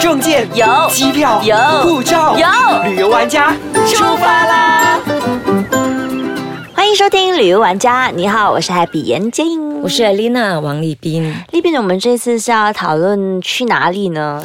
证件有机票有护照有旅游玩家出发啦！欢迎收听旅游玩家，你好，我是 Happy 严静，我是 Alina 王立斌。丽斌，我们这次是要讨论去哪里呢？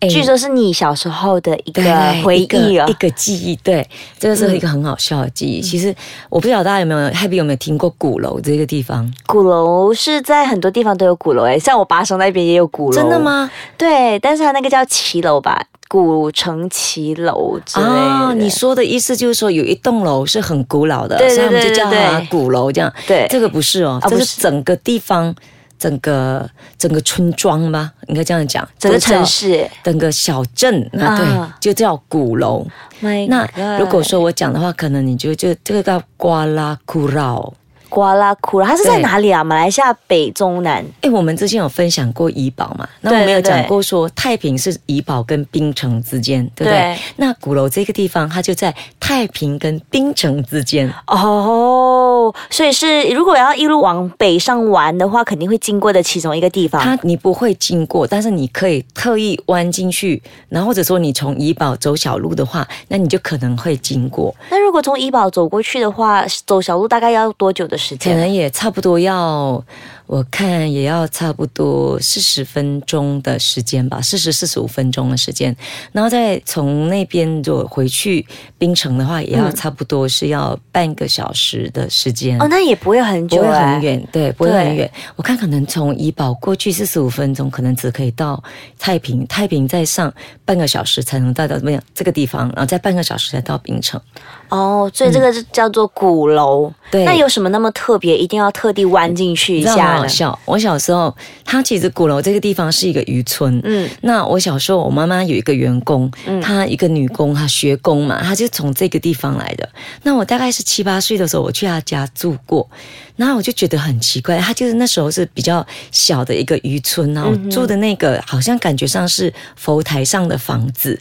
哎据说是你小时候的一个回忆哦一。个记忆，对，这个是一个很好笑的记忆。其实我不晓得大家有没有 Happy 有没有听过鼓楼这个地方？鼓楼是在很多地方都有鼓楼诶，像我巴生那边也有鼓楼。真的？吗？对，但是它那个叫骑楼吧，古城骑楼之类的。哦，你说的意思就是说有一栋楼是很古老的，对对所以我们就叫它鼓楼这样。对这个不是哦，这是整个地方。整个整个村庄吗，应该这样讲，整个城市。整个小镇啊，对，啊就叫鼓楼。那如果说我讲的话，可能你就就这个叫瓜拉库绕。瓜拉库拉，它是在哪里啊？马来西亚北中南。哎，我们之前有分享过怡保嘛？那我们有讲过说太平是怡保跟槟城之间，对不对？对那鼓楼这个地方，它就在太平跟槟城之间。哦，所以是如果要一路往北上玩的话，肯定会经过的其中一个地方。它你不会经过，但是你可以特意弯进去，然后或者说你从怡保走小路的话，那你就可能会经过，那如果从怡保走过去的话，走小路大概要多久的可？能也差不多要，我看也要差不多四十分钟的时间吧，四十四十五分钟的时间，然后再从那边如果回去槟城的话，也要嗯差不多是要半个小时的时间。哦，那也不会很久、不会哎很。远，对，不会很远。我看可能从怡保过去四十五分钟，可能只可以到太平，太平再上半个小时才能到到怎么样这个地方，然后再半个小时才到槟城。哦，所以这个是叫做鼓楼。嗯对那有什么那么特别，一定要特地弯进去一下呢？好笑。我小时候，他其实鼓楼这个地方是一个渔村。嗯，那我小时候，我妈妈有一个员工，她一个女工，她学工嘛，她就从这个地方来的。那我大概是七八岁的时候，我去她家住过，然后我就觉得很奇怪，她就是那时候是比较小的一个渔村，然后住的那个好像感觉上是佛台上的房子。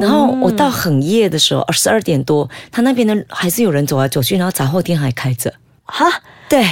然后我到很夜的时候，十二点多，他那边的还是有人走来走去，然后杂货店还开着。哈，对，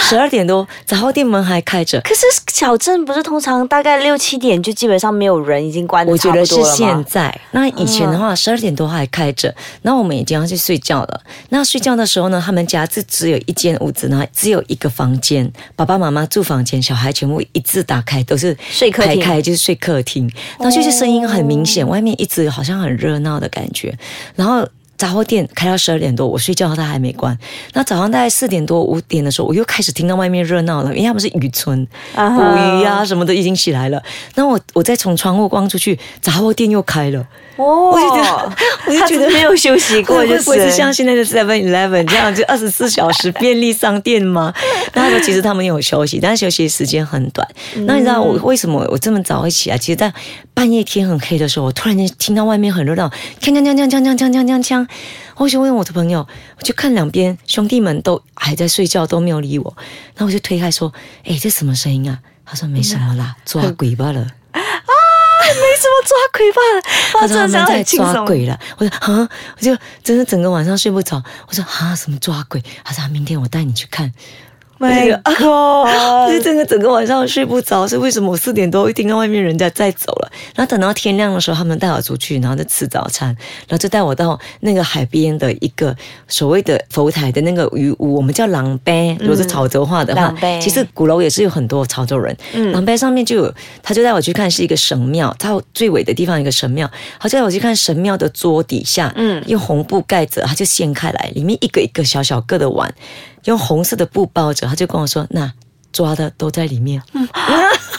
十二点多，杂货店门还开着。可是小镇不是通常大概六七点就基本上没有人，已经关的我觉？得是现在，那以前的话，十二点多还开着，然后我们已经要去睡觉了。那睡觉的时候呢，他们家就只有一间屋子，然后只有一个房间，爸爸妈妈住房间，小孩全部一字打开，都是睡客厅排开就是睡客厅，然后就是声音很明显，外面一直好像很热闹的感觉，然后。杂货店开到十二点多，我睡觉它还没关。那早上大概四点多五点的时候，我又开始听到外面热闹了，因为他们是渔村，啊捕鱼啊什么的已经起来了。那我我再从窗户望出去，杂货店又开了。哦，我就觉得 我就觉得没有休息过，会就不会是像现在的 Seven Eleven 这样，就 二十四小时便利商店吗？那他说其实他们有休息，但是休息时间很短。那你知道我为什么我这么早会起来？其实，在半夜天很黑的时候，我突然间听到外面很热闹，锵锵锵锵锵锵锵锵锵锵。我就问我的朋友，我就看两边兄弟们都还在睡觉，都没有理我。然后我就推开说：“哎，这什么声音啊？”他说：“没什么啦，抓鬼罢了。”没什么抓鬼吧？哇，他说他们在。抓鬼了。我说啊，我就真的整个晚上睡不着。我说啊，什么抓鬼？他说、啊、明天我带你去看。My 我 God！就整个整个晚上睡不着，是为什么？我四点多一听到外面人家在走了，然后等到天亮的时候，他们带我出去，然后就吃早餐，然后就带我到那个海边的一个所谓的佛台的那个渔屋，我们叫廊碑，如果是潮州话的话其实鼓楼也是有很多潮州人，嗯。廊碑上面就有，他就带我去看是一个神庙，到最尾的地方一个神庙，他就带我去看神庙的桌底下，嗯。用红布盖着，他就掀开来，里面一个一个小小个的碗，用红色的布包着，他就跟我说：“那抓的都在里面。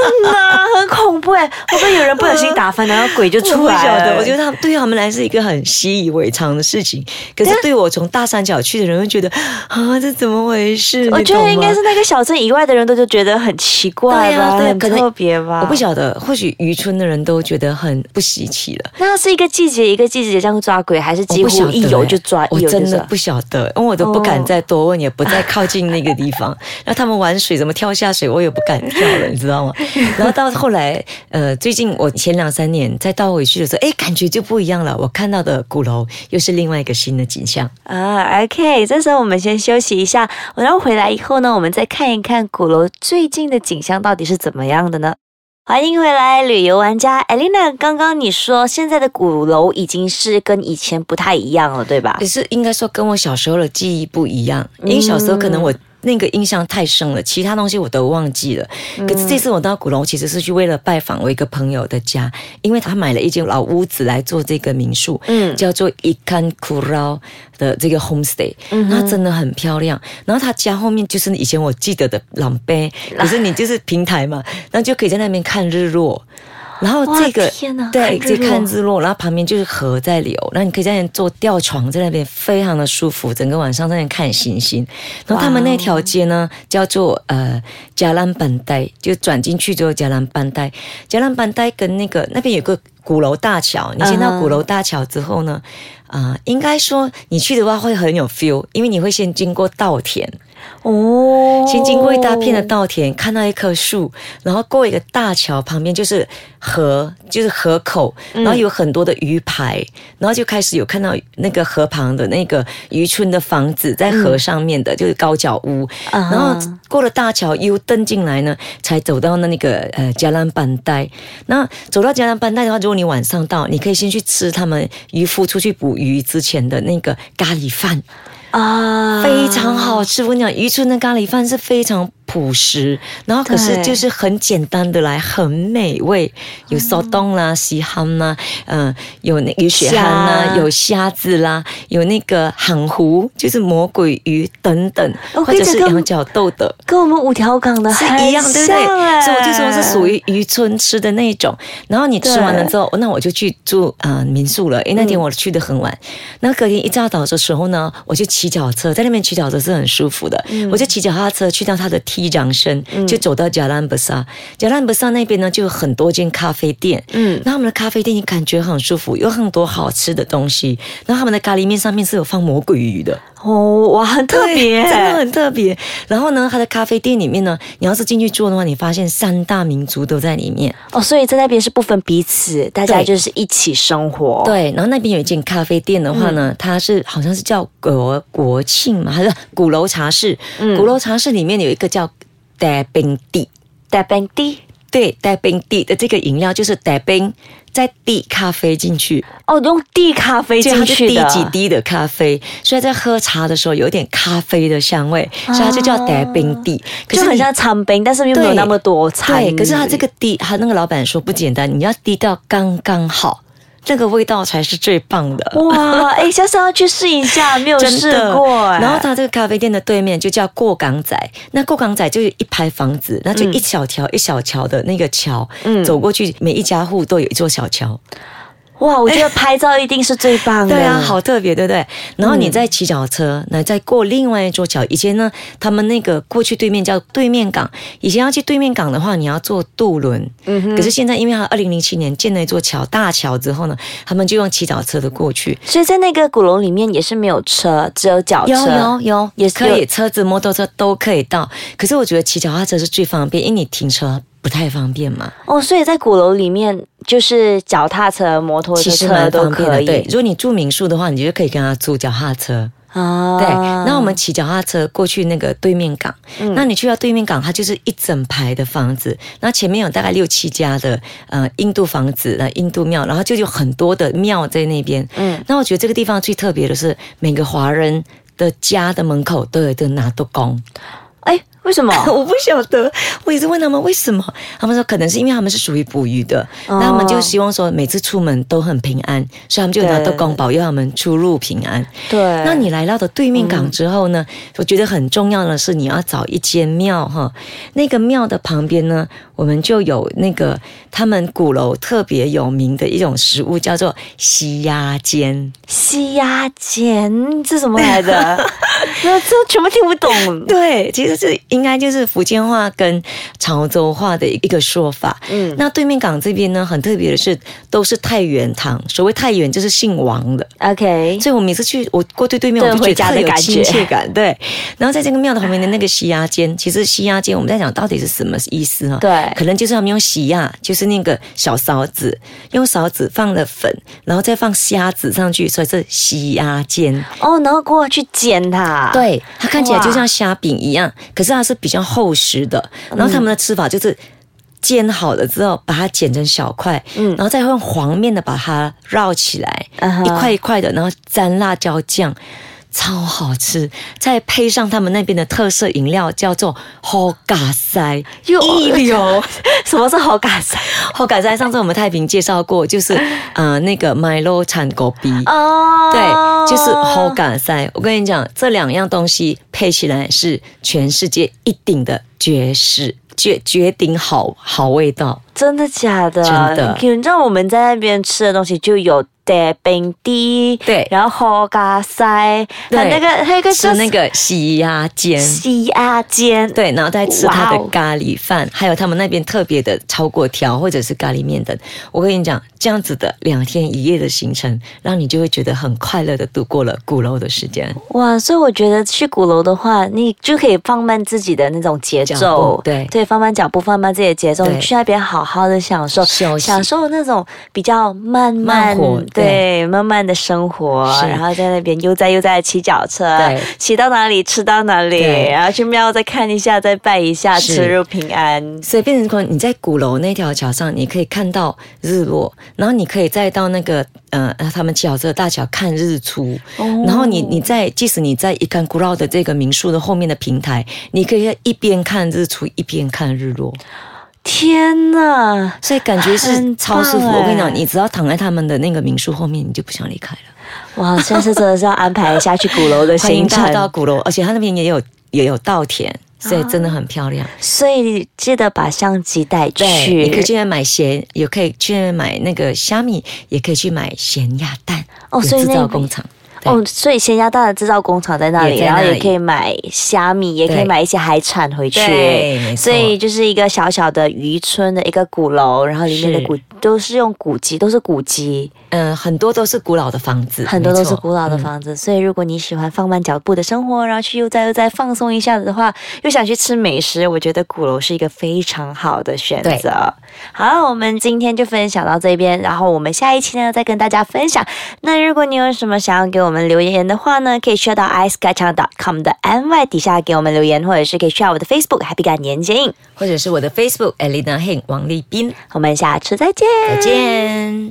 天哪，很恐怖哎！会不会有人不小心打翻，然后鬼就出来不晓得，了？我觉得他们对他们来是一个很习以为常的事情，可是对我从大三角去的人会觉得啊，这怎么回事？我觉得应该是那个小镇以外的人都就觉得很奇怪对吧，很特别吧。我不晓得，或许渔村的人都觉得很不稀奇了。那是一个季节一个季节这样抓鬼，还是几乎一有欸就抓，我？真的不晓得，因为我都不敢再多问，也不再靠近那个地方。然后他们玩水怎么跳下水，我也不敢跳了，你知道吗？然后到后来，呃，最近我前两三年再倒回去的时候，哎，感觉就不一样了。我看到的鼓楼又是另外一个新的景象。啊，OK，这时候我们先休息一下，然后回来以后呢，我们再看一看鼓楼最近的景象到底是怎么样的呢？欢迎回来，旅游玩家艾琳娜。刚刚你说现在的鼓楼已经是跟以前不太一样了，对吧可？是应该说跟我小时候的记忆不一样，因为小时候可能我。那个印象太深了，其他东西我都忘记了。可是这次我到鼓楼，其实是去为了拜访我一个朋友的家，因为他买了一间老屋子来做这个民宿，嗯叫做 Ikan Kurau 的这个 homestay，、那真的很漂亮。然后他家后面就是以前我记得的朗碑，可是你就是平台嘛，然后就可以在那边看日落。然后这个对，就看日落，然后旁边就是河在流，那你可以在那边坐吊床，在那边非常的舒服，整个晚上在那边看星星。然后他们那条街呢叫做呃加兰班带，就转进去之后加兰班带，加兰班带跟那个那边有个鼓楼大桥，你先到鼓楼大桥之后呢，啊、应该说你去的话会很有 feel，因为你会先经过稻田。哦，先经过一大片的稻田，看到一棵树，然后过一个大桥，旁边就是河，就是河口，然后有很多的鱼排，然后就开始有看到那个河旁的那个渔村的房子在河上面的，就是高脚屋。啊然后过了大桥又登进来呢，才走到那那个呃加兰班带。那走到加兰班带的话，如果你晚上到，你可以先去吃他们渔夫出去捕鱼之前的那个咖喱饭。啊，非常好吃。我跟你讲，渔村的咖喱饭是非常朴实，然后可是就是很简单的来，很美味，有烧冻啦、西 ham 啦，嗯、有那有血汗啦，有虾子啦，有那个杭糊，就是魔鬼鱼等等，哦或者是羊角豆的。跟我们五条港的是一样，对不对？所以我就说是属于渔村吃的那一种。然后你吃完了之后，那我就去住啊、呃民宿了。因为那天我去的很晚，那隔天一大早的时候呢，我就骑脚车，在那边骑脚车是很舒服的。我就骑脚踏车去到他的 T 掌声，就走到贾兰布萨。贾兰布萨那边呢，就有很多间咖啡店。嗯那他们的咖啡店你感觉很舒服，有很多好吃的东西。然后他们的咖喱面上面是有放魔鬼鱼的。哦，哇，很特别，真的很特别。然后呢，它的咖啡店里面呢，你要是进去坐的话，你发现三大民族都在里面。哦，所以在那边是不分彼此，大家就是一起生活。，对，然后那边有一间咖啡店的话呢，它是好像是叫国国庆嘛，还是鼓楼茶室？鼓楼茶室里面有一个叫带冰地，带本地对，带冰地的这个饮料就是带冰再滴咖啡进去，哦，用滴咖啡进去的，几滴的咖啡，所以在喝茶的时候有一点咖啡的香味，所以它就叫带冰滴。可就是很像餐冰，但是又没有那么多餐。对，可是它这个滴，它那个老板说不简单，你要滴到刚刚好，那个味道才是最棒的。哇，哎，下次要去试一下，没有试过哎。然后它这个咖啡店的对面就叫过港仔，那过港仔就有一排房子，那就一小条一小条的那个桥，嗯走过去每一家户都有一座小桥。哇，我觉得拍照一定是最棒的。对啊，好特别，对不对？然后你再骑脚车，那、再过另外一座桥。以前呢，他们那个过去对面叫对面港，以前要去对面港的话，你要坐渡轮。嗯哼可是现在，因为他二零零七年建了一座桥，大桥之后呢，他们就用骑脚车的过去。所以在那个鼓楼里面也是没有车，只有脚车。有有有，也是可以，车子、摩托车都可以到。可是我觉得骑脚踏车是最方便，因为你停车不太方便嘛。哦，所以在鼓楼里面就是脚踏车、摩托车其实车都蛮方便的，可以。对。如果你住民宿的话，你就可以跟他租脚踏车。啊，对，那我们骑脚踏车过去那个对面港，嗯那你去到对面港，它就是一整排的房子，那前面有大概六七家的呃印度房子、呃印度庙，然后就有很多的庙在那边。嗯嗯，那我觉得这个地方最特别的是，每个华人的家的门口都有一个拿督公。哎，为什么？我不晓得，我一直问他们为什么，他们说可能是因为他们是属于捕鱼的，哦那他们就希望说每次出门都很平安，所以他们就拿对督公保佑他们出入平安。对，那你来到的对面港之后呢？我觉得很重要的是你要找一间庙哈，那个庙的旁边呢，我们就有那个他们鼓楼特别有名的一种食物，叫做西鸭煎。西鸭煎这什么来的？那这全部听不懂。对，其实是应该就是福建话跟潮州话的一个说法。嗯嗯，那对面港这边呢，很特别的是，都是太原堂。所谓太原，就是姓王的。OK，所以我每次去，我过对对面，我就觉得特有亲切感。对，然后在这个庙的旁边的那个西鸭煎，其实西鸭煎我们在讲到底是什么意思哈？对可能就是他们用洗鸭，就是那个小勺子，用勺子放了粉，然后再放虾子上去，所以是西鸭煎。哦，然后过去煎它。，对，它看起来就像虾饼一样，可是它是比较厚实的。然后他们的吃法就是煎好了之后，把它剪成小块，嗯然后再用黄面的把它绕起来，一块一块的，然后沾辣椒酱。超好吃，再配上他们那边的特色饮料，叫做好嘎塞，又一流。什么是好感塞？好嘎塞，上次我们太平介绍过，就是呃那个 Milo 产狗逼。哦，对，就是好嘎塞。我跟你讲，这两样东西配起来是全世界一顶的绝世绝绝顶好好味道。真的假的？真的你知道我们在那边吃的东西就有带冰滴，对然后喝咖塞，对那个还有个吃那个洗鸭煎。洗鸭煎，对，然后再吃他的咖喱饭，还有他们那边特别的炒粿条或者是咖喱面等。我跟你讲，这样子的两天一夜的行程，让你就会觉得很快乐的度过了鼓楼的时间。哇！所以我觉得去鼓楼的话，你就可以放慢自己的那种节奏步，对对，放慢脚步，放慢自己的节奏，你去那边好好的享受，享受那种比较慢慢对慢慢的生活，然后在那边悠哉悠哉的骑脚车对，骑到哪里吃到哪里，对。然后去庙再看一下，再拜一下，是。出入平安。所以变成说，你在鼓楼那条桥上，你可以看到日落，然后你可以再到那个呃他们脚这大桥看日出，哦。然后你你在即使你在一干古老的这个民宿的后面的平台，你可以一边看日出一边看日落，天呐！所以感觉是超舒服。我跟你讲，你只要躺在他们的那个民宿后面，你就不想离开了。哇，下次真的是要安排一下去鼓楼的行程。到鼓楼，而且他那边也有也有稻田，所以真的很漂亮。所以记得把相机带，去。你可以去买咸，也可以去买那个虾米，也可以去买咸鸭蛋。哦所以那边造工厂。对哦，所以咸鸭蛋的制造工厂在那里，然后也可以买虾米，也可以买一些海产回去。对所以就是一个小小的渔村的一个鼓楼，然后里面的是古都是用古籍，都是古籍，嗯，很多都是古老的房子，很多都是古老的嗯房子。所以如果你喜欢放慢脚步的生活，然后去悠哉悠哉放松一下子的话，又想去吃美食，我觉得鼓楼是一个非常好的选择。好，我们今天就分享到这边，然后我们下一期呢再跟大家分享。那如果你有什么想要给我们留言的话呢，可以去到 icekacang.com 的 my 底下给我们留言，或者是可以去到我的 Facebook Happy 感年轻。或者是我的 Facebook Elena Heng 王丽斌，我们下次再见，再见。